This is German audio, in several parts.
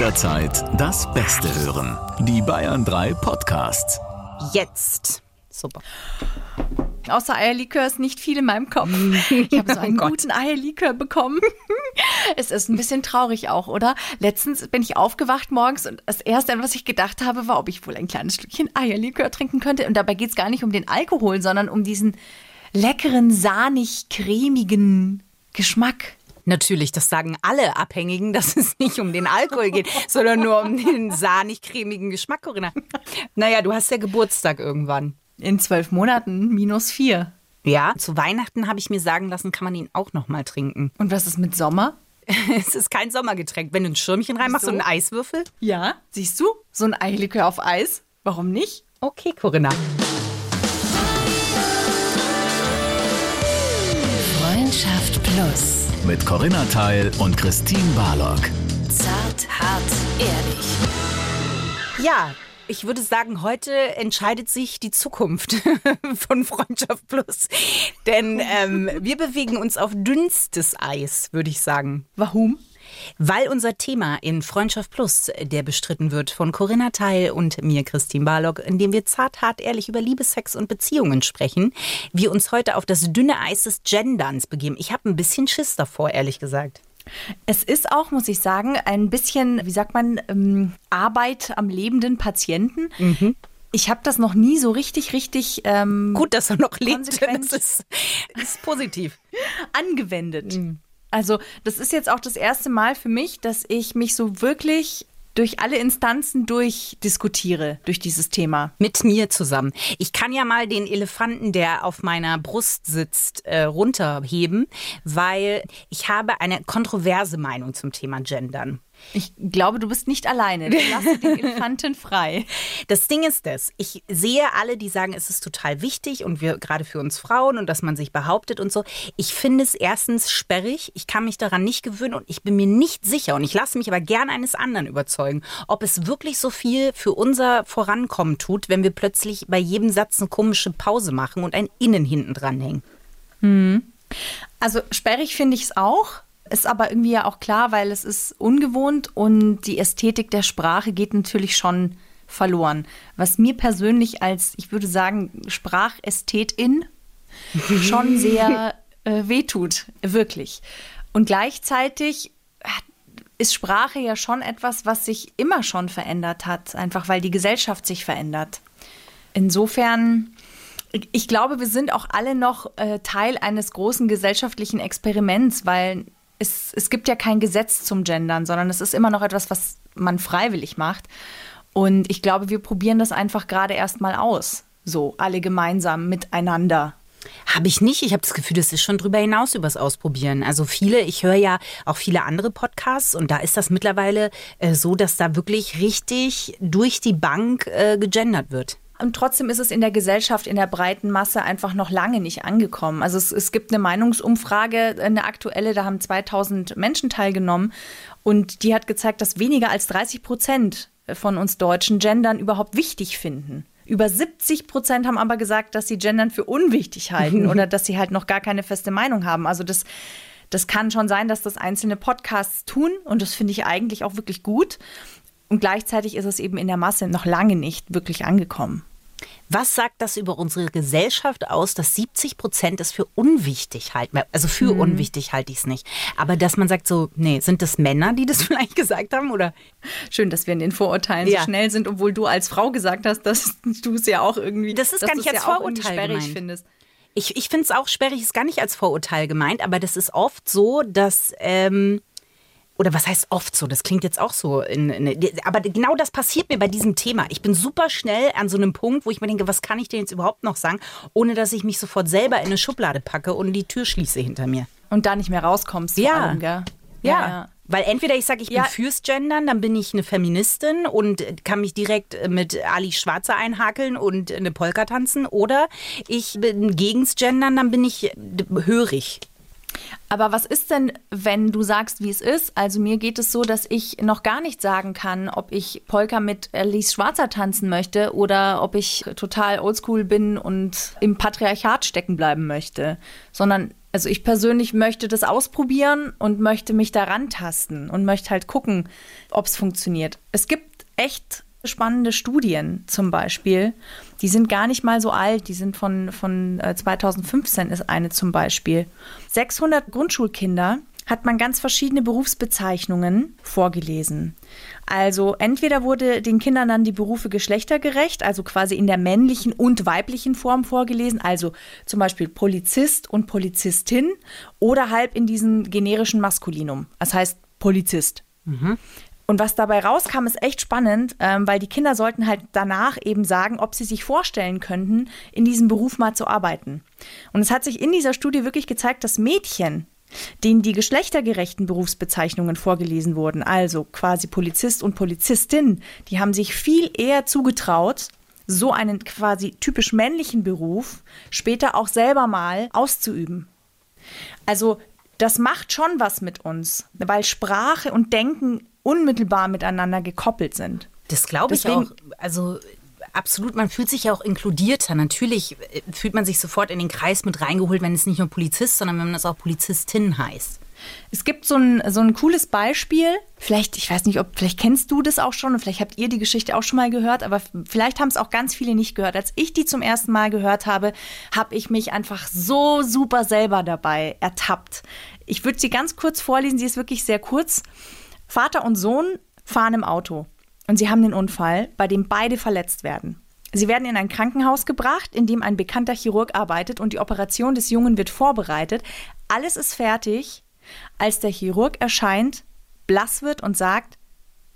Jederzeit das Beste hören. Die Bayern 3 Podcasts. Jetzt. Super. Außer Eierlikör ist nicht viel in meinem Kopf. Ich habe so einen Oh guten Eierlikör bekommen. Es ist ein bisschen traurig auch, oder? Letztens bin ich aufgewacht morgens und das Erste, an was ich gedacht habe, war, ob ich wohl ein kleines Stückchen Eierlikör trinken könnte. Und dabei geht es gar nicht um den Alkohol, sondern um diesen leckeren, sahnig-cremigen Geschmack. Natürlich, das sagen alle Abhängigen, dass es nicht um den Alkohol geht, sondern nur um den sahnig-cremigen Geschmack, Corinna. Naja, du hast ja Geburtstag irgendwann. In zwölf Monaten minus vier. Ja, zu Weihnachten habe ich mir sagen lassen, kann man ihn auch noch mal trinken. Und was ist mit Sommer? Es ist kein Sommergetränk. Wenn du ein Schirmchen reinmachst Wieso? und einen Eiswürfel. Ja, siehst du? So ein Eierlikör auf Eis. Warum nicht? Okay, Corinna. Freundschaft Plus. Mit Corinna Teil und Christine Barlock. Zart, hart, ehrlich. Ja, ich würde sagen, heute entscheidet sich die Zukunft von Freundschaft Plus. Denn ähm, wir bewegen uns auf dünnstes Eis, würde ich sagen. Warum? Weil unser Thema in Freundschaft Plus, der bestritten wird von Corinna Teil und mir, Christine Barlock, in dem wir zart, hart, ehrlich über Liebe, Sex und Beziehungen sprechen, wir uns heute auf das dünne Eis des Genderns begeben. Ich habe ein bisschen Schiss davor, ehrlich gesagt. Es ist auch, muss ich sagen, ein bisschen, wie sagt man, ähm, Arbeit am lebenden Patienten. Ich habe das noch nie so richtig, richtig ähm, Gut, dass er noch lebt. Das ist, ist positiv. angewendet. Also das ist jetzt auch das erste Mal für mich, dass ich mich so wirklich durch alle Instanzen durchdiskutiere, durch dieses Thema. Mit mir zusammen. Ich kann ja mal den Elefanten, der auf meiner Brust sitzt, äh, runterheben, weil ich habe eine kontroverse Meinung zum Thema Gendern. Ich glaube, du bist nicht alleine. Du lasse den Elefanten frei. Das Ding ist das, ich sehe alle, die sagen, es ist total wichtig und wir gerade für uns Frauen und dass man sich behauptet und so. Ich finde es erstens sperrig, ich kann mich daran nicht gewöhnen und ich bin mir nicht sicher und ich lasse mich aber gern eines anderen überzeugen, ob es wirklich so viel für unser Vorankommen tut, wenn wir plötzlich bei jedem Satz eine komische Pause machen und ein Innen hinten dranhängen. Also sperrig finde ich es auch. Ist aber irgendwie ja auch klar, weil es ist ungewohnt und die Ästhetik der Sprache geht natürlich schon verloren. Was mir persönlich als, ich würde sagen, Sprachästhetin schon sehr äh, wehtut, wirklich. Und gleichzeitig äh, ist Sprache ja schon etwas, was sich immer schon verändert hat, einfach weil die Gesellschaft sich verändert. Insofern, ich glaube, wir sind auch alle noch äh, Teil eines großen gesellschaftlichen Experiments, weil es, es gibt ja kein Gesetz zum Gendern, sondern es ist immer noch etwas, was man freiwillig macht. Und ich glaube, wir probieren das einfach gerade erst mal aus. So, alle gemeinsam miteinander. Habe ich nicht. Ich habe das Gefühl, das ist schon drüber hinaus übers Ausprobieren. Also viele, ich höre ja auch viele andere Podcasts und da ist das mittlerweile äh, so, dass da wirklich richtig durch die Bank äh, gegendert wird. Und trotzdem ist es in der Gesellschaft, in der breiten Masse einfach noch lange nicht angekommen. Also es, es gibt eine Meinungsumfrage, eine aktuelle, da haben 2000 Menschen teilgenommen und die hat gezeigt, dass weniger als 30 Prozent von uns Deutschen Gendern überhaupt wichtig finden. Über 70 Prozent haben aber gesagt, dass sie Gendern für unwichtig halten oder dass sie halt noch gar keine feste Meinung haben. Also das, das kann schon sein, dass das einzelne Podcasts tun und das finde ich eigentlich auch wirklich gut. Und gleichzeitig ist es eben in der Masse noch lange nicht wirklich angekommen. Was sagt das über unsere Gesellschaft aus, dass 70 Prozent es für unwichtig halten? Also für unwichtig halte ich es nicht. Aber dass man sagt so, nee, sind das Männer, die das vielleicht gesagt haben? Oder Schön, dass wir in den Vorurteilen Ja. so schnell sind, obwohl du als Frau gesagt hast, dass du es ja auch irgendwie. Das ist gar nicht als ja Vorurteil gemeint. findest. Ich, ich finde es auch sperrig, ist gar nicht als Vorurteil gemeint, aber das ist oft so, dass. Ähm, oder was heißt oft so? Das klingt jetzt auch so. In, in, aber genau das passiert mir bei diesem Thema. Ich bin super schnell an so einem Punkt, wo ich mir denke, was kann ich denn jetzt überhaupt noch sagen, ohne dass ich mich sofort selber in eine Schublade packe und die Tür schließe hinter mir. Und da nicht mehr rauskommst. Ja. Vor allem, gell? Ja. Weil entweder ich sage, ich bin Ja. fürs Gendern, dann bin ich eine Feministin und kann mich direkt mit Ali Schwarzer einhakeln und eine Polka tanzen. Oder ich bin gegens Gendern, dann bin ich hörig. Aber was ist denn, wenn du sagst, wie es ist? Also mir geht es so, dass ich noch gar nicht sagen kann, ob ich Polka mit Alice Schwarzer tanzen möchte oder ob ich total oldschool bin und im Patriarchat stecken bleiben möchte. Sondern Also ich persönlich möchte das ausprobieren und möchte mich daran tasten und möchte halt gucken, ob es funktioniert. Es gibt echt spannende Studien zum Beispiel. Die sind gar nicht mal so alt, die sind von, von 2015 äh, ist eine zum Beispiel. 600 Grundschulkinder hat man ganz verschiedene Berufsbezeichnungen vorgelesen. Also entweder wurde den Kindern dann die Berufe geschlechtergerecht, also quasi in der männlichen und weiblichen Form vorgelesen, also zum Beispiel Polizist und Polizistin oder halb in diesem generischen Maskulinum, das heißt Polizist. Mhm. Und was dabei rauskam, ist echt spannend, ähm, weil die Kinder sollten halt danach eben sagen, ob sie sich vorstellen könnten, in diesem Beruf mal zu arbeiten. Und es hat sich in dieser Studie wirklich gezeigt, dass Mädchen, denen die geschlechtergerechten Berufsbezeichnungen vorgelesen wurden, also quasi Polizist und Polizistin, die haben sich viel eher zugetraut, so einen quasi typisch männlichen Beruf später auch selber mal auszuüben. Also das macht schon was mit uns, weil Sprache und Denken unmittelbar miteinander gekoppelt sind. Das glaube ich auch. Also absolut, man fühlt sich ja auch inkludierter. Natürlich äh, fühlt man sich sofort in den Kreis mit reingeholt, wenn es nicht nur Polizist, sondern wenn es auch Polizistin heißt. Es gibt so ein, so ein cooles Beispiel. Vielleicht, ich weiß nicht, ob, vielleicht kennst du das auch schon und vielleicht habt ihr die Geschichte auch schon mal gehört, aber vielleicht haben es auch ganz viele nicht gehört. Als ich die zum ersten Mal gehört habe, habe ich mich einfach so super selber dabei ertappt. Ich würde sie ganz kurz vorlesen, sie ist wirklich sehr kurz. Vater und Sohn fahren im Auto und sie haben den Unfall, bei dem beide verletzt werden. Sie werden in ein Krankenhaus gebracht, in dem ein bekannter Chirurg arbeitet und die Operation des Jungen wird vorbereitet. Alles ist fertig, als der Chirurg erscheint, blass wird und sagt,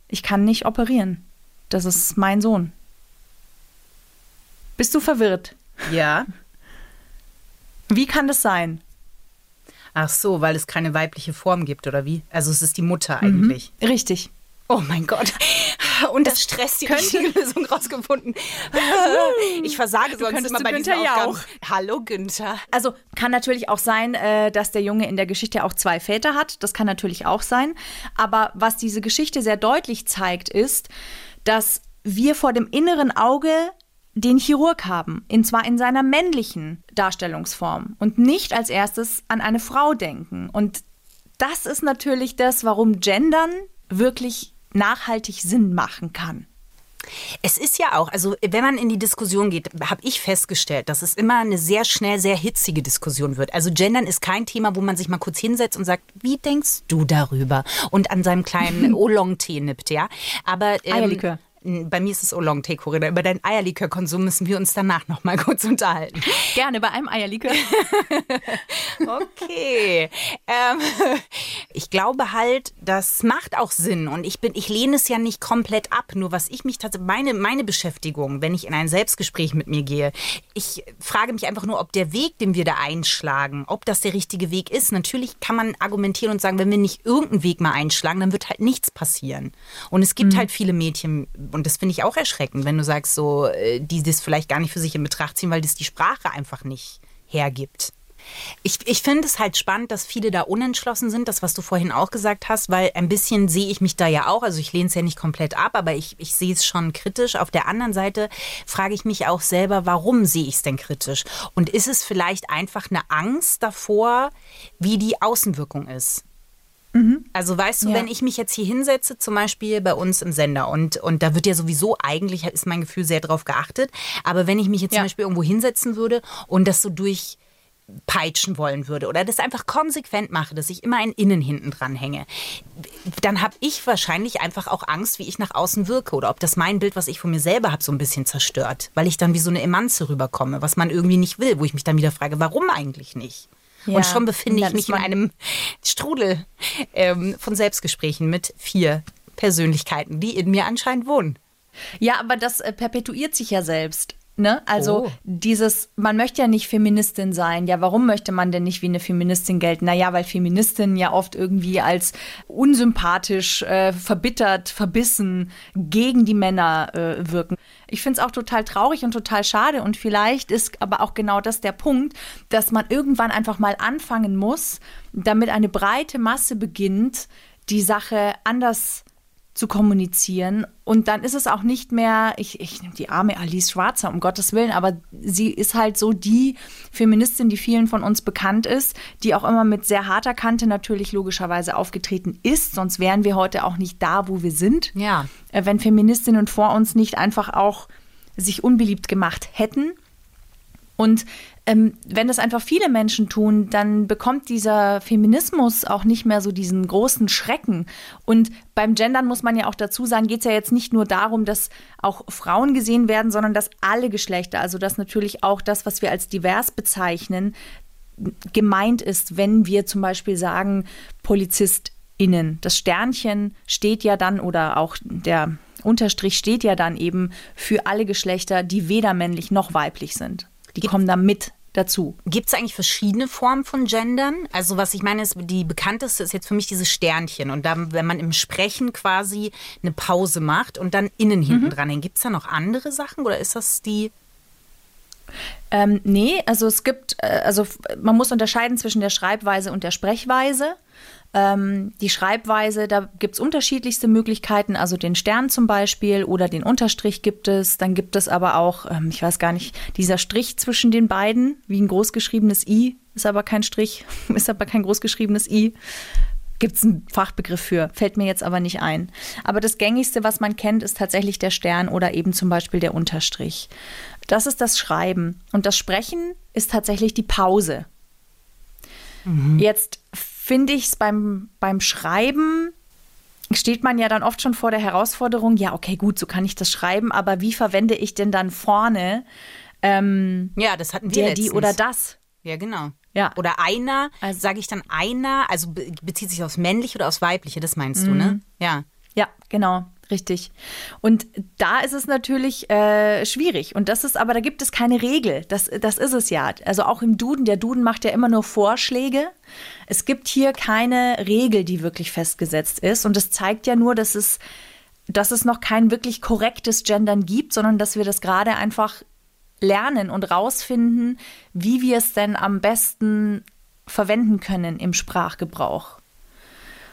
ich kann nicht operieren. Das ist mein Sohn. Bist du verwirrt? Ja. Wie kann das sein? Ach so, weil es keine weibliche Form gibt, oder wie? Also es ist die Mutter eigentlich. Mhm. Richtig. Oh mein Gott. Und das stresst die richtige Lösung rausgefunden. Ich versage sonst immer bei Günther diesen ja auch. Hallo Günther. Also kann natürlich auch sein, äh, dass der Junge in der Geschichte auch zwei Väter hat. Das kann natürlich auch sein. Aber was diese Geschichte sehr deutlich zeigt, ist, dass wir vor dem inneren Auge den Chirurg haben, und zwar in seiner männlichen Darstellungsform und nicht als erstes an eine Frau denken. Und das ist natürlich das, warum Gendern wirklich nachhaltig Sinn machen kann. Es ist ja auch, also wenn man in die Diskussion geht, habe ich festgestellt, dass es immer eine sehr schnell, sehr hitzige Diskussion wird. Also Gendern ist kein Thema, wo man sich mal kurz hinsetzt und sagt, wie denkst du darüber? Und an seinem kleinen Oolong-Tee nippt, ja. Aber ähm, Eierlikör bei mir ist es Oolong-Tee, Corinna. Über deinen Eierlikörkonsum müssen wir uns danach noch mal kurz unterhalten. Gerne, bei einem Eierlikör. okay. Ähm, ich glaube halt, das macht auch Sinn. Und ich bin, ich lehne es ja nicht komplett ab. Nur was ich mich tatsächlich, meine, meine Beschäftigung, wenn ich in ein Selbstgespräch mit mir gehe, ich frage mich einfach nur, ob der Weg, den wir da einschlagen, ob das der richtige Weg ist. Natürlich kann man argumentieren und sagen, wenn wir nicht irgendeinen Weg mal einschlagen, dann wird halt nichts passieren. Und es gibt mhm. halt viele Mädchen, und das finde ich auch erschreckend, wenn du sagst, so, äh, die das vielleicht gar nicht für sich in Betracht ziehen, weil das die Sprache einfach nicht hergibt. Ich, ich finde es halt spannend, dass viele da unentschlossen sind, das, was du vorhin auch gesagt hast, weil ein bisschen sehe ich mich da ja auch. Also ich lehne es ja nicht komplett ab, aber ich, ich sehe es schon kritisch. Auf der anderen Seite frage ich mich auch selber, warum sehe ich es denn kritisch? Und ist es vielleicht einfach eine Angst davor, wie die Außenwirkung ist? Mhm. Also weißt du, ja. wenn ich mich jetzt hier hinsetze, zum Beispiel bei uns im Sender und, und da wird ja sowieso eigentlich, ist mein Gefühl sehr drauf geachtet, aber wenn ich mich jetzt ja. zum Beispiel irgendwo hinsetzen würde und das so durch peitschen wollen würde oder das einfach konsequent mache, dass ich immer ein Innen hinten dran hänge, dann habe ich wahrscheinlich einfach auch Angst, wie ich nach außen wirke oder ob das mein Bild, was ich von mir selber habe, so ein bisschen zerstört, weil ich dann wie so eine Emanze rüberkomme, was man irgendwie nicht will, wo ich mich dann wieder frage, warum eigentlich nicht? Ja. Und schon befinde ich mich in einem Strudel ähm, von Selbstgesprächen mit vier Persönlichkeiten, die in mir anscheinend wohnen. Ja, aber das äh, perpetuiert sich ja selbst. Ne? Also oh. dieses, man möchte ja nicht Feministin sein. Ja, warum möchte man denn nicht wie eine Feministin gelten? Naja, weil Feministinnen ja oft irgendwie als unsympathisch, äh, verbittert, verbissen gegen die Männer äh, wirken. Ich finde es auch total traurig und total schade. Und vielleicht ist aber auch genau das der Punkt, dass man irgendwann einfach mal anfangen muss, damit eine breite Masse beginnt, die Sache anders zu kommunizieren. Und dann ist es auch nicht mehr, ich, ich nehme die arme Alice Schwarzer, um Gottes Willen, aber sie ist halt so die Feministin, die vielen von uns bekannt ist, die auch immer mit sehr harter Kante natürlich logischerweise aufgetreten ist. Sonst wären wir heute auch nicht da, wo wir sind. Ja. Äh, Wenn Feministinnen vor uns nicht einfach auch sich unbeliebt gemacht hätten. Und ähm, wenn das einfach viele Menschen tun, dann bekommt dieser Feminismus auch nicht mehr so diesen großen Schrecken. Und beim Gendern muss man ja auch dazu sagen, geht es ja jetzt nicht nur darum, dass auch Frauen gesehen werden, sondern dass alle Geschlechter, also dass natürlich auch das, was wir als divers bezeichnen, gemeint ist, wenn wir zum Beispiel sagen, PolizistInnen. Das Sternchen steht ja dann oder auch der Unterstrich steht ja dann eben für alle Geschlechter, die weder männlich noch weiblich sind. Die kommen da mit dazu. Gibt es eigentlich verschiedene Formen von Gendern? Also was ich meine ist, die bekannteste ist jetzt für mich dieses Sternchen. Und dann, wenn man im Sprechen quasi eine Pause macht und dann innen hinten dran hängt, gibt es da noch andere Sachen oder ist das die... Ähm, nee, also es gibt, äh, also man muss unterscheiden zwischen der Schreibweise und der Sprechweise. Ähm, die Schreibweise, da gibt es unterschiedlichste Möglichkeiten, also den Stern zum Beispiel oder den Unterstrich gibt es. Dann gibt es aber auch, ähm, ich weiß gar nicht, dieser Strich zwischen den beiden, wie ein großgeschriebenes I, ist aber kein Strich, ist aber kein großgeschriebenes I. Gibt es einen Fachbegriff für, fällt mir jetzt aber nicht ein. Aber das gängigste, was man kennt, ist tatsächlich der Stern oder eben zum Beispiel der Unterstrich. Das ist das Schreiben. Und das Sprechen ist tatsächlich die Pause. Jetzt finde ich es beim, beim Schreiben, steht man ja dann oft schon vor der Herausforderung, ja, okay, gut, so kann ich das schreiben, aber wie verwende ich denn dann vorne ähm, Ja, das hatten wir der, letztens. die oder das? Ja, genau. Ja. Oder einer, Also- sage ich dann einer, also be bezieht sich aufs männliche oder aufs weibliche, das meinst du, ne? Ja. Ja, genau, richtig. Und da ist es natürlich äh, schwierig. Und das ist aber, da gibt es keine Regel. Das, das ist es ja. Also auch im Duden, der Duden macht ja immer nur Vorschläge. Es gibt hier keine Regel, die wirklich festgesetzt ist. Und das zeigt ja nur, dass es, dass es noch kein wirklich korrektes Gendern gibt, sondern dass wir das gerade einfach lernen und rausfinden, wie wir es denn am besten verwenden können im Sprachgebrauch.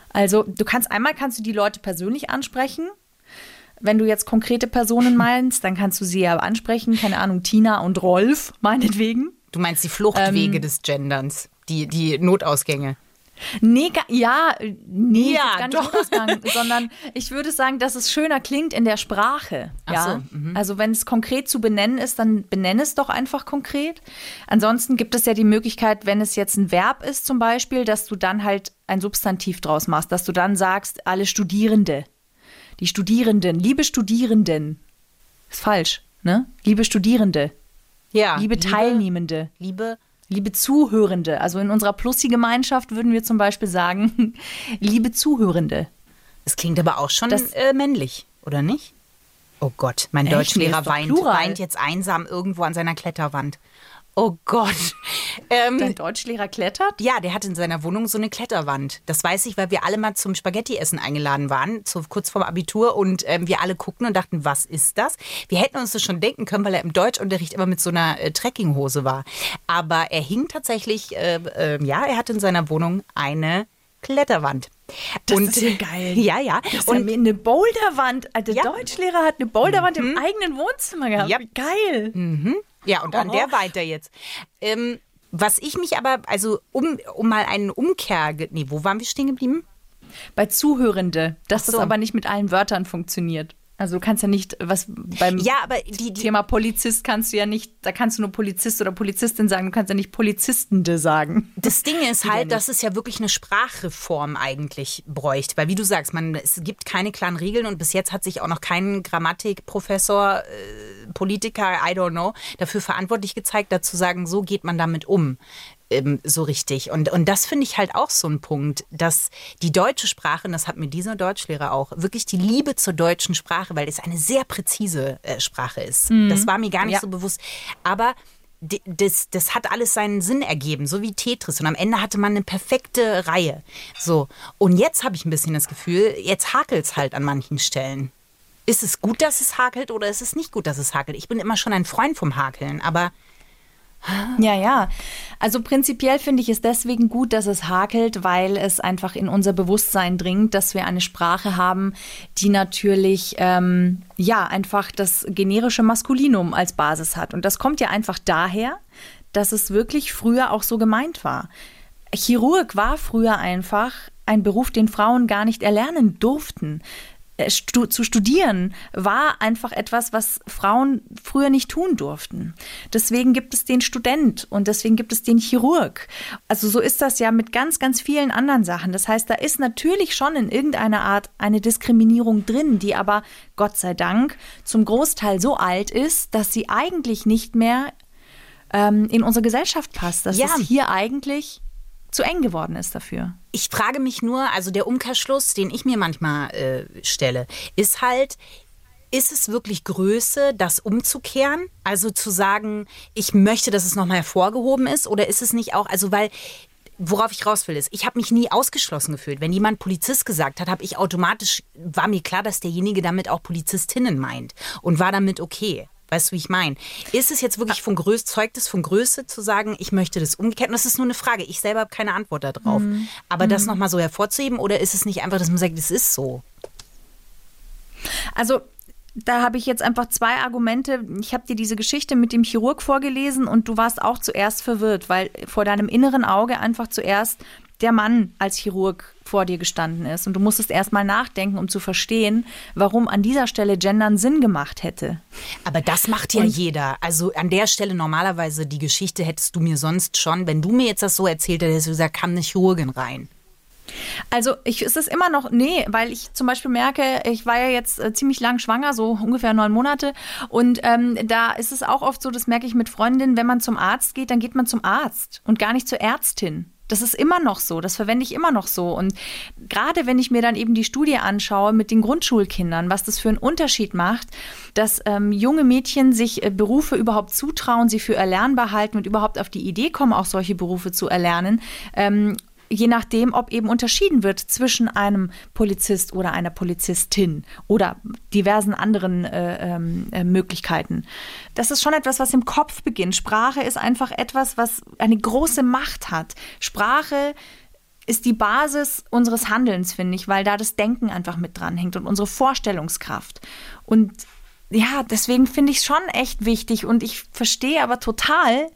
Also du kannst einmal kannst du die Leute persönlich ansprechen. Wenn du jetzt konkrete Personen meinst, dann kannst du sie ja ansprechen, keine Ahnung, Tina und Rolf, meinetwegen. Du meinst die Fluchtwege Ähm. des Genderns, die, die Notausgänge. Nee, ja, nee, Ja, gar nicht doch. Notausgang, sondern ich würde sagen, dass es schöner klingt in der Sprache. Ach Ja? so, mhm. Also wenn es konkret zu benennen ist, dann benenne es doch einfach konkret. Ansonsten gibt es ja die Möglichkeit, wenn es jetzt ein Verb ist zum Beispiel, dass du dann halt ein Substantiv draus machst, dass du dann sagst, alle Studierende, die Studierenden, liebe Studierenden, ist falsch, ne? Liebe Studierende, Ja. liebe Teilnehmende. Liebe. Liebe Zuhörende, also in unserer Plussi-Gemeinschaft würden wir zum Beispiel sagen, liebe Zuhörende. Es klingt aber auch schon Das- äh, männlich, oder nicht? Oh Gott, mein Echt? Nee, Deutschlehrer doch weint, weint jetzt einsam irgendwo an seiner Kletterwand. Oh Gott. Ähm, Dein Deutschlehrer klettert? Ja, der hat in seiner Wohnung so eine Kletterwand. Das weiß ich, weil wir alle mal zum Spaghetti-Essen eingeladen waren, so kurz vorm Abitur. Und ähm, wir alle guckten und dachten, was ist das? Wir hätten uns das schon denken können, weil er im Deutschunterricht immer mit so einer äh, Trekkinghose war. Aber er hing tatsächlich, äh, äh, ja, er hatte in seiner Wohnung eine Kletterwand. Das und, ist ja geil. Ja, ja. Das Und und eine Boulderwand. Der Ja. Deutschlehrer hat eine Boulderwand im eigenen Wohnzimmer gehabt. Ja. Geil. Ja, und an Oh. der weiter jetzt. Ähm, was ich mich aber, also um, um mal einen Umkehr, nee, wo waren wir stehen geblieben? Bei Zuhörende, dass so. das aber nicht mit allen Wörtern funktioniert. Also du kannst ja nicht, was beim Ja, aber die, die Thema Polizist kannst du ja nicht, da kannst du nur Polizist oder Polizistin sagen, du kannst ja nicht Polizistende sagen. Das Ding ist halt, dass es ja wirklich eine Sprachreform eigentlich bräuchte. Weil wie du sagst, man, es gibt keine klaren Regeln und bis jetzt hat sich auch noch kein Grammatikprofessor, äh, Politiker, I don't know, dafür verantwortlich gezeigt, dazu sagen, so geht man damit um. Ähm, so richtig. Und, und das finde ich halt auch so ein Punkt, dass die deutsche Sprache, und das hat mir dieser Deutschlehrer auch, wirklich die Liebe zur deutschen Sprache, weil es eine sehr präzise äh, Sprache ist. Das war mir gar nicht Ja. so bewusst. Aber das, das hat alles seinen Sinn ergeben, so wie Tetris. Und am Ende hatte man eine perfekte Reihe. So. Und jetzt habe ich ein bisschen das Gefühl, jetzt hakelt es halt an manchen Stellen. Ist es gut, dass es hakelt oder ist es nicht gut, dass es hakelt? Ich bin immer schon ein Freund vom Hakeln, aber Ja, ja. Also prinzipiell finde ich es deswegen gut, dass es hakelt, weil es einfach in unser Bewusstsein dringt, dass wir eine Sprache haben, die natürlich ähm, ja einfach das generische Maskulinum als Basis hat. Und das kommt ja einfach daher, dass es wirklich früher auch so gemeint war. Chirurg war früher einfach ein Beruf, den Frauen gar nicht erlernen durften. Äh, stu zu studieren war einfach etwas, was Frauen früher nicht tun durften. Deswegen gibt es den Student und deswegen gibt es den Chirurg. Also so ist das ja mit ganz, ganz vielen anderen Sachen. Das heißt, da ist natürlich schon in irgendeiner Art eine Diskriminierung drin, die aber Gott sei Dank zum Großteil so alt ist, dass sie eigentlich nicht mehr ähm, in unsere Gesellschaft passt. Dass Ja. es hier eigentlich zu eng geworden ist dafür. Ich frage mich nur, also der Umkehrschluss, den ich mir manchmal äh, stelle, ist halt, ist es wirklich Größe, das umzukehren? Also zu sagen, ich möchte, dass es nochmal hervorgehoben ist? Oder ist es nicht auch, also weil, worauf ich raus will, ist, ich habe mich nie ausgeschlossen gefühlt. Wenn jemand Polizist gesagt hat, habe ich automatisch, war mir klar, dass derjenige damit auch Polizistinnen meint und war damit okay. Weißt du, wie ich meine? Ist es jetzt wirklich von Größe, zeugt es von Größe zu sagen, ich möchte das umgekehrt? Und das ist nur eine Frage. Ich selber habe keine Antwort darauf. Aber das nochmal so hervorzuheben oder ist es nicht einfach, dass man sagt, es ist so? Also da habe ich jetzt einfach zwei Argumente. Ich habe dir diese Geschichte mit dem Chirurg vorgelesen und du warst auch zuerst verwirrt, weil vor deinem inneren Auge einfach zuerst der Mann als Chirurg vor dir gestanden ist. Und du musstest erst mal nachdenken, um zu verstehen, warum an dieser Stelle Gendern Sinn gemacht hätte. Aber das macht ja jeder. Also an der Stelle normalerweise die Geschichte hättest du mir sonst schon, wenn du mir jetzt das so erzählt hättest, du gesagt, kam eine Chirurgin rein. Also ich, es ist immer noch, nee, weil ich zum Beispiel merke, ich war ja jetzt äh, ziemlich lang schwanger, so ungefähr neun Monate. Und ähm, da ist es auch oft so, das merke ich mit Freundinnen, wenn man zum Arzt geht, dann geht man zum Arzt und gar nicht zur Ärztin. Das ist immer noch so, das verwende ich immer noch so. Und gerade wenn ich mir dann eben die Studie anschaue mit den Grundschulkindern, was das für einen Unterschied macht, dass ähm, junge Mädchen sich äh, Berufe überhaupt zutrauen, sie für erlernbar halten und überhaupt auf die Idee kommen, auch solche Berufe zu erlernen. Ähm, je nachdem, ob eben unterschieden wird zwischen einem Polizist oder einer Polizistin oder diversen anderen äh, ähm, äh, Möglichkeiten. Das ist schon etwas, was im Kopf beginnt. Sprache ist einfach etwas, was eine große Macht hat. Sprache ist die Basis unseres Handelns, finde ich, weil da das Denken einfach mit dranhängt und unsere Vorstellungskraft. Und ja, deswegen finde ich es schon echt wichtig und ich verstehe aber total,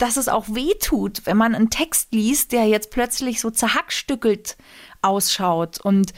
dass es auch weh tut, wenn man einen Text liest, der jetzt plötzlich so zerhackstückelt ausschaut und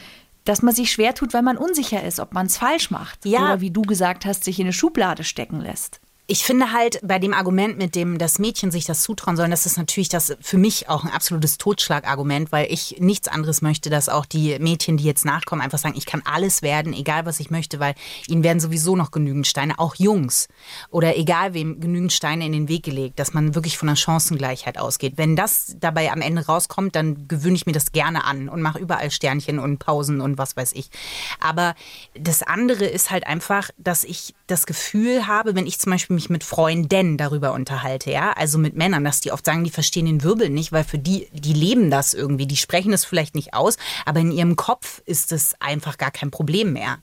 dass man sich schwer tut, weil man unsicher ist, ob man es falsch macht. Ja. Oder wie du gesagt hast, sich in eine Schublade stecken lässt. Ich finde halt bei dem Argument, mit dem das Mädchen sich das zutrauen soll, das ist natürlich das für mich auch ein absolutes Totschlagargument, weil ich nichts anderes möchte, dass auch die Mädchen, die jetzt nachkommen, einfach sagen, ich kann alles werden, egal was ich möchte, weil ihnen werden sowieso noch genügend Steine, auch Jungs oder egal wem genügend Steine in den Weg gelegt, dass man wirklich von einer Chancengleichheit ausgeht. Wenn das dabei am Ende rauskommt, dann gewöhne ich mir das gerne an und mache überall Sternchen und Pausen und was weiß ich. Aber das andere ist halt einfach, dass ich das Gefühl habe, wenn ich zum Beispiel mich mit Freunden darüber unterhalte, ja, also mit Männern, dass die oft sagen, die verstehen den Wirbel nicht, weil für die, die leben das irgendwie, die sprechen es vielleicht nicht aus, aber in ihrem Kopf ist es einfach gar kein Problem mehr.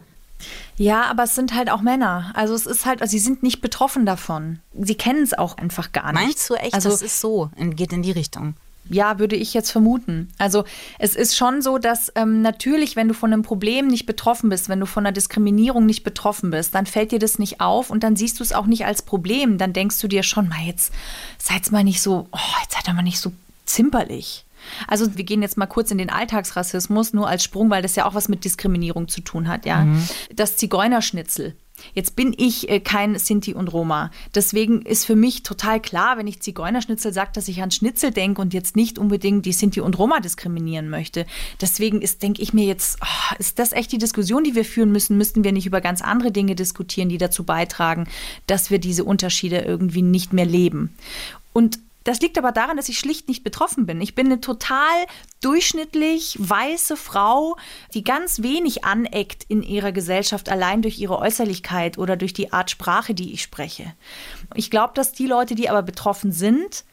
Ja, aber es sind halt auch Männer. Also es ist halt, also sie sind nicht betroffen davon. Sie kennen es auch einfach gar nicht. Meinst du echt, Also das ist so, geht in die Richtung? Ja, würde ich jetzt vermuten. Also es ist schon so, dass ähm, natürlich, wenn du von einem Problem nicht betroffen bist, wenn du von einer Diskriminierung nicht betroffen bist, dann fällt dir das nicht auf und dann siehst du es auch nicht als Problem. Dann denkst du dir schon, mal jetzt seid mal nicht so, oh, jetzt seid ihr mal nicht so zimperlich. Also wir gehen jetzt mal kurz in den Alltagsrassismus, nur als Sprung, weil das ja auch was mit Diskriminierung zu tun hat, ja. Das Zigeunerschnitzel. Jetzt bin ich äh, kein Sinti und Roma. Deswegen ist für mich total klar, wenn ich Zigeunerschnitzel sage, dass ich an Schnitzel denke und jetzt nicht unbedingt die Sinti und Roma diskriminieren möchte. Deswegen ist, denke ich mir jetzt, oh, ist das echt die Diskussion, die wir führen müssen? Müssten wir nicht über ganz andere Dinge diskutieren, die dazu beitragen, dass wir diese Unterschiede irgendwie nicht mehr leben? Und das liegt aber daran, dass ich schlicht nicht betroffen bin. Ich bin eine total durchschnittlich weiße Frau, die ganz wenig aneckt in ihrer Gesellschaft, allein durch ihre Äußerlichkeit oder durch die Art Sprache, die ich spreche. Ich glaube, dass die Leute, die aber betroffen sind,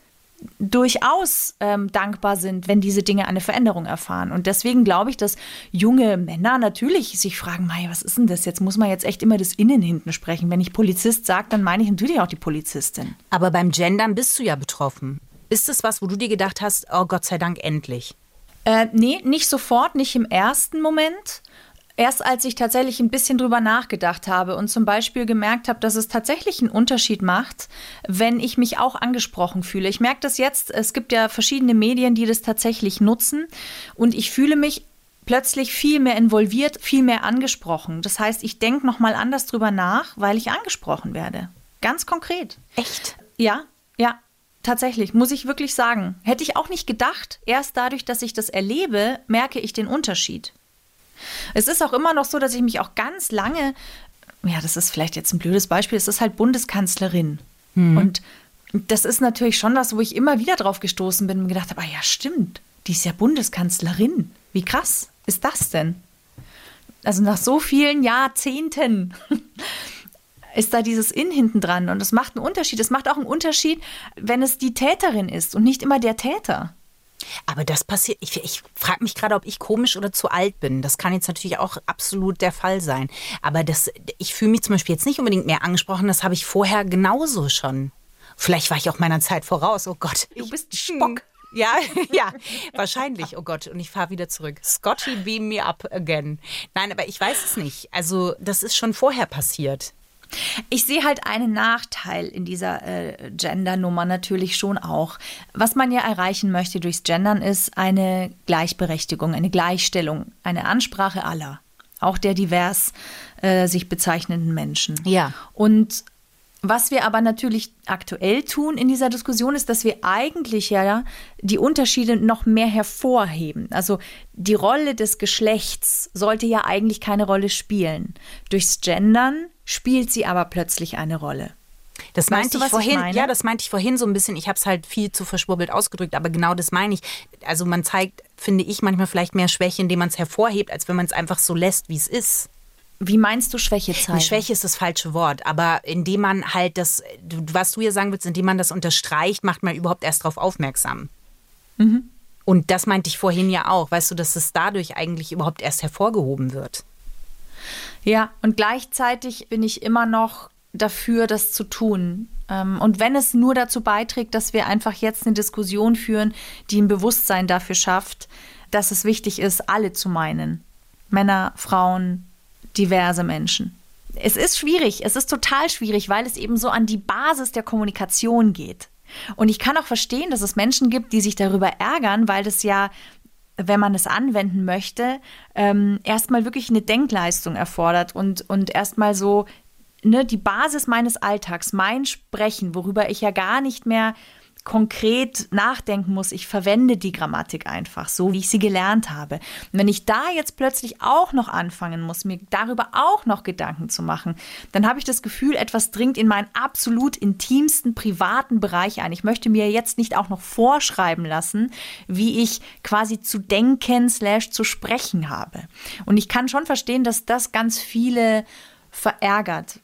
durchaus ähm, dankbar sind, wenn diese Dinge eine Veränderung erfahren. Und deswegen glaube ich, dass junge Männer natürlich sich fragen, Mei, was ist denn das? Jetzt muss man jetzt echt immer das Innen hinten sprechen. Wenn ich Polizist sage, dann meine ich natürlich auch die Polizistin. Aber beim Gendern bist du ja betroffen. Ist es was, wo du dir gedacht hast, oh Gott sei Dank endlich? Äh, nee, nicht sofort, nicht im ersten Moment. Erst als ich tatsächlich ein bisschen drüber nachgedacht habe und zum Beispiel gemerkt habe, dass es tatsächlich einen Unterschied macht, wenn ich mich auch angesprochen fühle. Ich merke das jetzt, es gibt ja verschiedene Medien, die das tatsächlich nutzen und ich fühle mich plötzlich viel mehr involviert, viel mehr angesprochen. Das heißt, ich denke nochmal anders drüber nach, weil ich angesprochen werde. Ganz konkret. Echt? Ja, ja. Tatsächlich, muss ich wirklich sagen. Hätte ich auch nicht gedacht. Erst dadurch, dass ich das erlebe, merke ich den Unterschied. Es ist auch immer noch so, dass ich mich auch ganz lange, ja, das ist vielleicht jetzt ein blödes Beispiel, es ist halt Bundeskanzlerin. Mhm. Und das ist natürlich schon was, wo ich immer wieder drauf gestoßen bin und gedacht habe, ah ja, stimmt, die ist ja Bundeskanzlerin. Wie krass ist das denn? Also nach so vielen Jahrzehnten ist da dieses In hinten dran und es macht einen Unterschied. Es macht auch einen Unterschied, wenn es die Täterin ist und nicht immer der Täter. Aber das passiert, ich, ich frage mich gerade, ob ich komisch oder zu alt bin. Das kann jetzt natürlich auch absolut der Fall sein. Aber das, ich fühle mich zum Beispiel jetzt nicht unbedingt mehr angesprochen, das habe ich vorher genauso schon. Vielleicht war ich auch meiner Zeit voraus, oh Gott. Du bist ein Spock. Ja, ja, wahrscheinlich. Oh Gott, und ich fahre wieder zurück. Scotty, beam me up again. Nein, aber ich weiß es nicht. Also, das ist schon vorher passiert. Ich sehe halt einen Nachteil in dieser äh, Gender-Nummer natürlich schon auch. Was man ja erreichen möchte durchs Gendern ist eine Gleichberechtigung, eine Gleichstellung, eine Ansprache aller, auch der divers äh, sich bezeichnenden Menschen. Ja. Und was wir aber natürlich aktuell tun in dieser Diskussion ist, dass wir eigentlich ja die Unterschiede noch mehr hervorheben. Also die Rolle des Geschlechts sollte ja eigentlich keine Rolle spielen. Durchs Gendern spielt sie aber plötzlich eine Rolle. Das meinte du, ich vorhin. Ich ja, das meinte ich vorhin so ein bisschen. Ich habe es halt viel zu verschwurbelt ausgedrückt, aber genau das meine ich. Also man zeigt, finde ich, manchmal vielleicht mehr Schwäche, indem man es hervorhebt, als wenn man es einfach so lässt, wie es ist. Wie meinst du Schwäche zeigen? Schwäche ist das falsche Wort, aber indem man halt das, was du hier sagen willst, indem man das unterstreicht, macht man überhaupt erst darauf aufmerksam. Mhm. Und das meinte ich vorhin ja auch, weißt du, dass es dadurch eigentlich überhaupt erst hervorgehoben wird. Ja, und gleichzeitig bin ich immer noch dafür, das zu tun. Ähm, und wenn es nur dazu beiträgt, dass wir einfach jetzt eine Diskussion führen, die ein Bewusstsein dafür schafft, dass es wichtig ist, alle zu meinen. Männer, Frauen, diverse Menschen. Es ist schwierig, es ist total schwierig, weil es eben so an die Basis der Kommunikation geht. Und ich kann auch verstehen, dass es Menschen gibt, die sich darüber ärgern, weil das ja wenn man es anwenden möchte, ähm, erstmal wirklich eine Denkleistung erfordert und, und erstmal so ne, die Basis meines Alltags, mein Sprechen, worüber ich ja gar nicht mehr konkret nachdenken muss. Ich verwende die Grammatik einfach so, wie ich sie gelernt habe. Und wenn ich da jetzt plötzlich auch noch anfangen muss, mir darüber auch noch Gedanken zu machen, dann habe ich das Gefühl, etwas dringt in meinen absolut intimsten privaten Bereich ein. Ich möchte mir jetzt nicht auch noch vorschreiben lassen, wie ich quasi zu denken slash zu sprechen habe. Und ich kann schon verstehen, dass das ganz viele verärgert.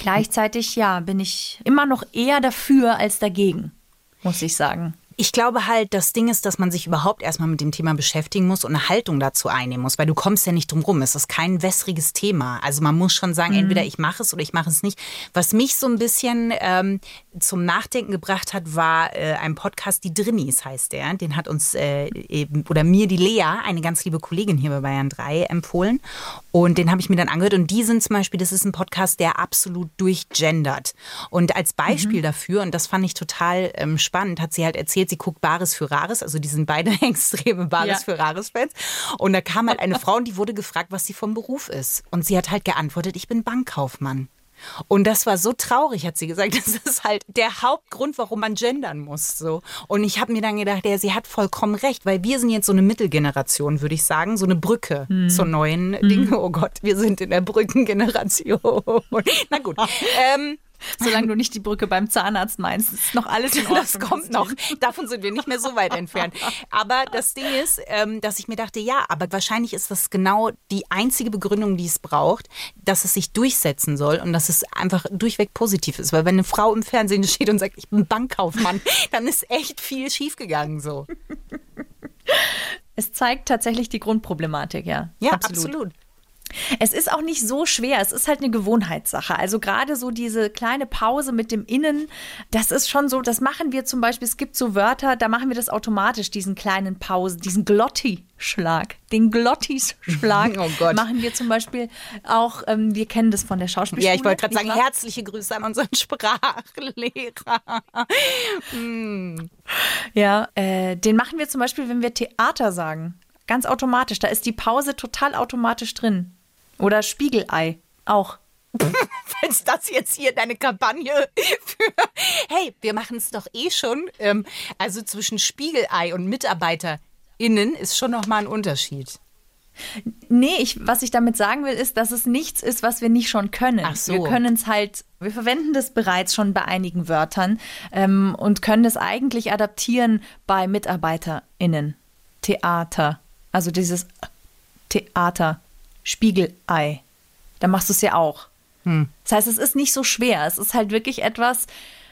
Gleichzeitig, ja, bin ich immer noch eher dafür als dagegen muss ich sagen. Ich glaube halt, das Ding ist, dass man sich überhaupt erstmal mit dem Thema beschäftigen muss und eine Haltung dazu einnehmen muss, weil du kommst ja nicht drum rum. Es ist kein wässriges Thema. Also man muss schon sagen, mhm. entweder ich mache es oder ich mache es nicht. Was mich so ein bisschen ähm, zum Nachdenken gebracht hat, war äh, ein Podcast, die Drinnies heißt der. Den hat uns äh, eben, oder mir die Lea, eine ganz liebe Kollegin hier bei Bayern 3, empfohlen. Und den habe ich mir dann angehört. Und die sind zum Beispiel, das ist ein Podcast, der absolut durchgendert. Und als Beispiel mhm. dafür, und das fand ich total ähm, spannend, hat sie halt erzählt, erzählt, sie guckt Bares für Rares, also die sind beide extreme Bares ja. für Rares-Fans. Und da kam halt eine Frau und die wurde gefragt, was sie vom Beruf ist. Und sie hat halt geantwortet, ich bin Bankkaufmann. Und das war so traurig, hat sie gesagt. Das ist halt der Hauptgrund, warum man gendern muss. So. Und ich habe mir dann gedacht, ja, sie hat vollkommen recht, weil wir sind jetzt so eine Mittelgeneration, würde ich sagen, so eine Brücke hm. zur neuen hm. Dinge. Oh Gott, wir sind in der Brückengeneration. Na gut. ähm, Solange du nicht die Brücke beim Zahnarzt meinst, ist noch alles in Ordnung. Das kommt noch. Davon sind wir nicht mehr so weit entfernt. Aber das Ding ist, ähm, dass ich mir dachte, ja, aber wahrscheinlich ist das genau die einzige Begründung, die es braucht, dass es sich durchsetzen soll und dass es einfach durchweg positiv ist. Weil wenn eine Frau im Fernsehen steht und sagt, ich bin Bankkaufmann, dann ist echt viel schiefgegangen so. Es zeigt tatsächlich die Grundproblematik, ja. Ja, absolut. absolut. Es ist auch nicht so schwer, es ist halt eine Gewohnheitssache. Also gerade so diese kleine Pause mit dem Innen, das ist schon so, das machen wir zum Beispiel, es gibt so Wörter, da machen wir das automatisch, diesen kleinen Pausen, diesen Glotti-Schlag. Den Glottis-Schlag oh machen wir zum Beispiel auch, ähm, wir kennen das von der Schauspielschule. Ja, ich wollte gerade sagen, herzliche Grüße an unseren Sprachlehrer. mm. Ja, äh, den machen wir zum Beispiel, wenn wir Theater sagen. Ganz automatisch. Da ist die Pause total automatisch drin. Oder Spiegelei auch. Falls das jetzt hier deine Kampagne für. Hey, wir machen es doch eh schon. Ähm, also zwischen Spiegelei und MitarbeiterInnen ist schon nochmal ein Unterschied. Nee, ich, was ich damit sagen will, ist, dass es nichts ist, was wir nicht schon können. Ach so. Wir können es halt, wir verwenden das bereits schon bei einigen Wörtern ähm, und können es eigentlich adaptieren bei MitarbeiterInnen. Theater. Also dieses Theater. Spiegelei. Da machst du es ja auch. Hm. Das heißt, es ist nicht so schwer. Es ist halt wirklich etwas,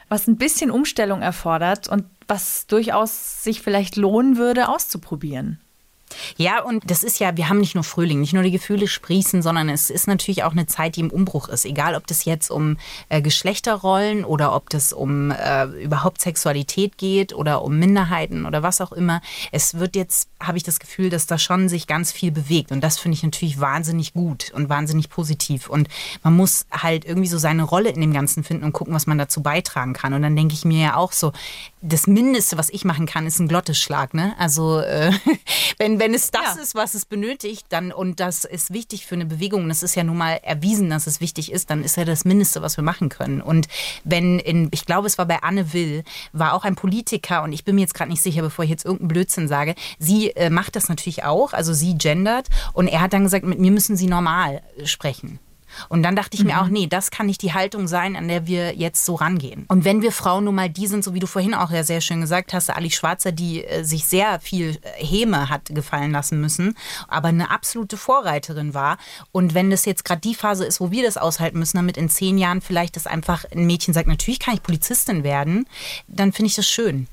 was ein bisschen Umstellung erfordert und was durchaus sich vielleicht lohnen würde, auszuprobieren. Ja, und das ist ja, wir haben nicht nur Frühling, nicht nur die Gefühle sprießen, sondern es ist natürlich auch eine Zeit, die im Umbruch ist. Egal, ob das jetzt um äh, Geschlechterrollen oder ob das um äh, überhaupt Sexualität geht oder um Minderheiten oder was auch immer. Es wird jetzt, habe ich das Gefühl, dass da schon sich ganz viel bewegt. Und das finde ich natürlich wahnsinnig gut und wahnsinnig positiv. Und man muss halt irgendwie so seine Rolle in dem Ganzen finden und gucken, was man dazu beitragen kann. Und dann denke ich mir ja auch so, das Mindeste, was ich machen kann, ist ein Glottisschlag. Ne? Also äh, wenn, wenn es das ja. ist, was es benötigt, dann und das ist wichtig für eine Bewegung, das ist ja nun mal erwiesen, dass es wichtig ist, dann ist ja das Mindeste, was wir machen können. Und wenn in, ich glaube, es war bei Anne Will, war auch ein Politiker und ich bin mir jetzt gerade nicht sicher, bevor ich jetzt irgendeinen Blödsinn sage, sie äh, macht das natürlich auch, also sie gendert und er hat dann gesagt, mit mir müssen sie normal sprechen. Und dann dachte ich mhm. mir auch, nee, das kann nicht die Haltung sein, an der wir jetzt so rangehen. Und wenn wir Frauen nun mal die sind, so wie du vorhin auch ja sehr schön gesagt hast, Ali Schwarzer, die äh, sich sehr viel äh, Häme hat gefallen lassen müssen, aber eine absolute Vorreiterin war. Und wenn das jetzt gerade die Phase ist, wo wir das aushalten müssen, damit in zehn Jahren vielleicht das einfach ein Mädchen sagt, natürlich kann ich Polizistin werden, dann finde ich das schön.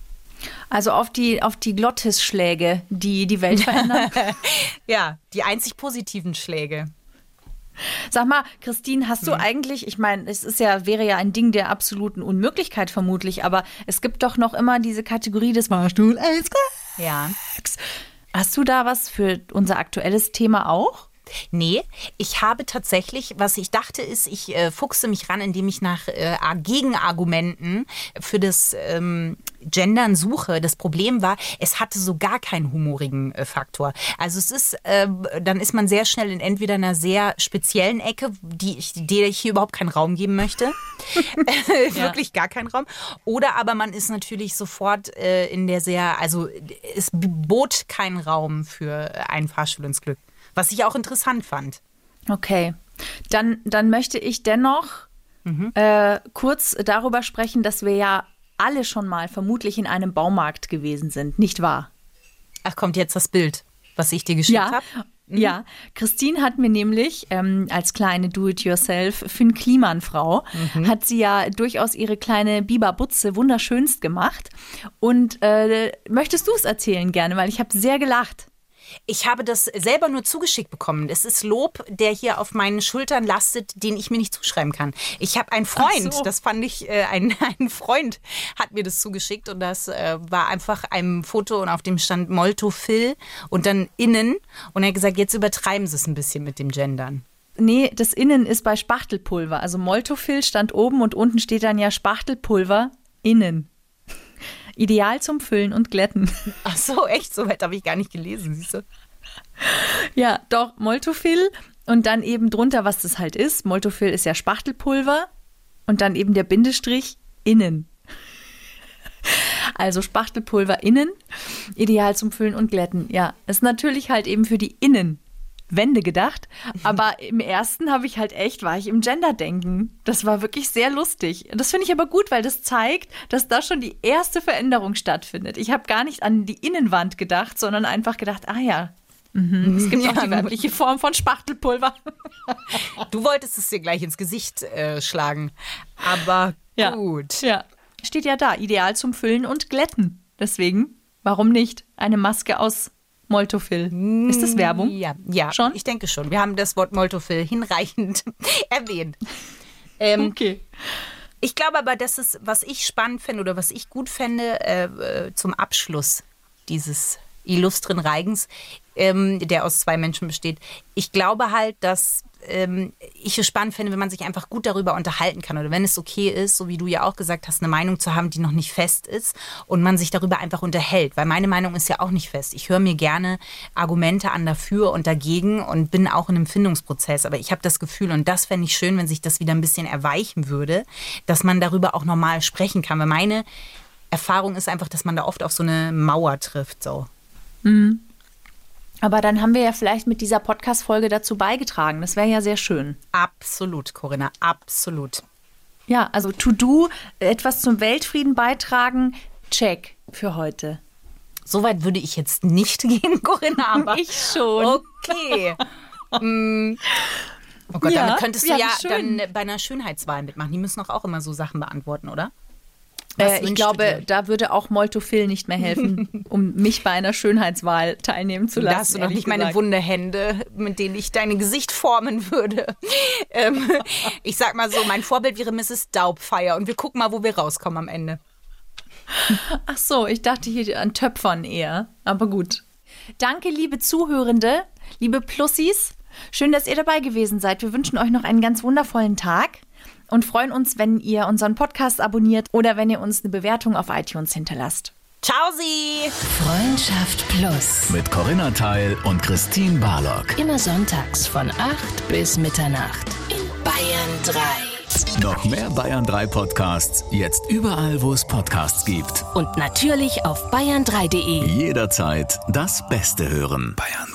Also auf die, auf die Glottisschläge, die die Welt verändern. ja, die einzig positiven Schläge. Sag mal, Christine, hast du hm. eigentlich, ich meine, es ist ja, wäre ja ein Ding der absoluten Unmöglichkeit vermutlich, aber es gibt doch noch immer diese Kategorie des Fahrstuhl Ja. Hast du da was für unser aktuelles Thema auch? Nee, ich habe tatsächlich, was ich dachte, ist, ich äh, fuchse mich ran, indem ich nach äh, Gegenargumenten für das ähm, Gendern suche. Das Problem war, es hatte so gar keinen humorigen äh, Faktor. Also es ist, äh, dann ist man sehr schnell in entweder einer sehr speziellen Ecke, die ich, der ich hier überhaupt keinen Raum geben möchte. Wirklich gar keinen Raum. Oder aber man ist natürlich sofort äh, in der sehr, also es bot keinen Raum für einen Fahrstuhl ins Glück. Was ich auch interessant fand. Okay. Dann, dann möchte ich dennoch mhm. äh, kurz darüber sprechen, dass wir ja alle schon mal vermutlich in einem Baumarkt gewesen sind, nicht wahr? Ach, kommt jetzt das Bild, was ich dir geschickt ja. habe? Mhm. Ja, Christine hat mir nämlich ähm, als kleine Do-it-yourself Finn Kliman-Frau, mhm. hat sie ja durchaus ihre kleine Biber-Butze wunderschönst gemacht. Und äh, möchtest du es erzählen gerne, weil ich habe sehr gelacht. Ich habe das selber nur zugeschickt bekommen. Es ist Lob, der hier auf meinen Schultern lastet, den ich mir nicht zuschreiben kann. Ich habe einen Freund, so. das fand ich, äh, ein, ein Freund hat mir das zugeschickt und das äh, war einfach ein Foto und auf dem stand Molto Phil und dann innen und er hat gesagt, jetzt übertreiben sie es ein bisschen mit dem Gendern. Nee, das Innen ist bei Spachtelpulver. Also Moltofil stand oben und unten steht dann ja Spachtelpulver innen. Ideal zum Füllen und Glätten. Ach so, echt? So weit habe ich gar nicht gelesen, siehst du? Ja, doch, Moltofil und dann eben drunter, was das halt ist. Moltofil ist ja Spachtelpulver und dann eben der Bindestrich innen. Also Spachtelpulver innen, ideal zum Füllen und Glätten. Ja, ist natürlich halt eben für die Innen Wende gedacht. Aber im ersten habe ich halt echt, war ich im Gender-Denken. Das war wirklich sehr lustig. Das finde ich aber gut, weil das zeigt, dass da schon die erste Veränderung stattfindet. Ich habe gar nicht an die Innenwand gedacht, sondern einfach gedacht, ah ja, mhm, es gibt Ja, auch die weibliche Form von Spachtelpulver. Du wolltest es dir gleich ins Gesicht äh, schlagen. Aber Ja. gut. Ja. Steht ja da, ideal zum Füllen und Glätten. Deswegen, warum nicht eine Maske aus Moltofil? Ist das Werbung? Ja, ja, Schon? ich denke schon. Wir haben das Wort Moltofil hinreichend erwähnt. Ähm, Okay. Ich glaube aber, das ist, was ich spannend finde oder was ich gut fände äh, äh, zum Abschluss dieses illustren Reigens, ähm, der aus zwei Menschen besteht. Ich glaube halt, dass ähm, ich es spannend finde, wenn man sich einfach gut darüber unterhalten kann oder wenn es okay ist, so wie du ja auch gesagt hast, eine Meinung zu haben, die noch nicht fest ist und man sich darüber einfach unterhält. Weil meine Meinung ist ja auch nicht fest. Ich höre mir gerne Argumente an dafür und dagegen und bin auch in einem Findungsprozess. Aber ich habe das Gefühl, und das fände ich schön, wenn sich das wieder ein bisschen erweichen würde, dass man darüber auch normal sprechen kann. Weil meine Erfahrung ist einfach, dass man da oft auf so eine Mauer trifft. So. Aber dann haben wir ja vielleicht mit dieser Podcast-Folge dazu beigetragen. Das wäre ja sehr schön. Absolut, Corinna, absolut. Ja, also To-Do, etwas zum Weltfrieden beitragen, check für heute. Soweit würde ich jetzt nicht gehen, Corinna, aber Ich schon. okay. Mm. Oh Gott, Ja, damit könntest du ja, ja, dann bei einer Schönheitswahl mitmachen. Die müssen doch auch immer so Sachen beantworten, oder? Äh, ich glaube, da würde auch Moltofil nicht mehr helfen, um mich bei einer Schönheitswahl teilnehmen zu lassen. Da hast du noch nicht meine gesagt. wunde Hände, mit denen ich dein Gesicht formen würde. ähm, ich sag mal so, mein Vorbild wäre Mrs. Daubfire und wir gucken mal, wo wir rauskommen am Ende. Ach so, ich dachte hier an Töpfern eher. Aber gut. Danke, liebe Zuhörende, liebe Plussis. Schön, dass ihr dabei gewesen seid. Wir wünschen euch noch einen ganz wundervollen Tag und freuen uns, wenn ihr unseren Podcast abonniert oder wenn ihr uns eine Bewertung auf iTunes hinterlasst. Ciao, Sie! Freundschaft Plus. Mit Corinna Teil und Christine Barlock. Immer sonntags von 8 bis Mitternacht in Bayern 3. Noch mehr Bayern 3 Podcasts, jetzt überall, wo es Podcasts gibt. Und natürlich auf bayern3.de. Jederzeit das Beste hören. Bayern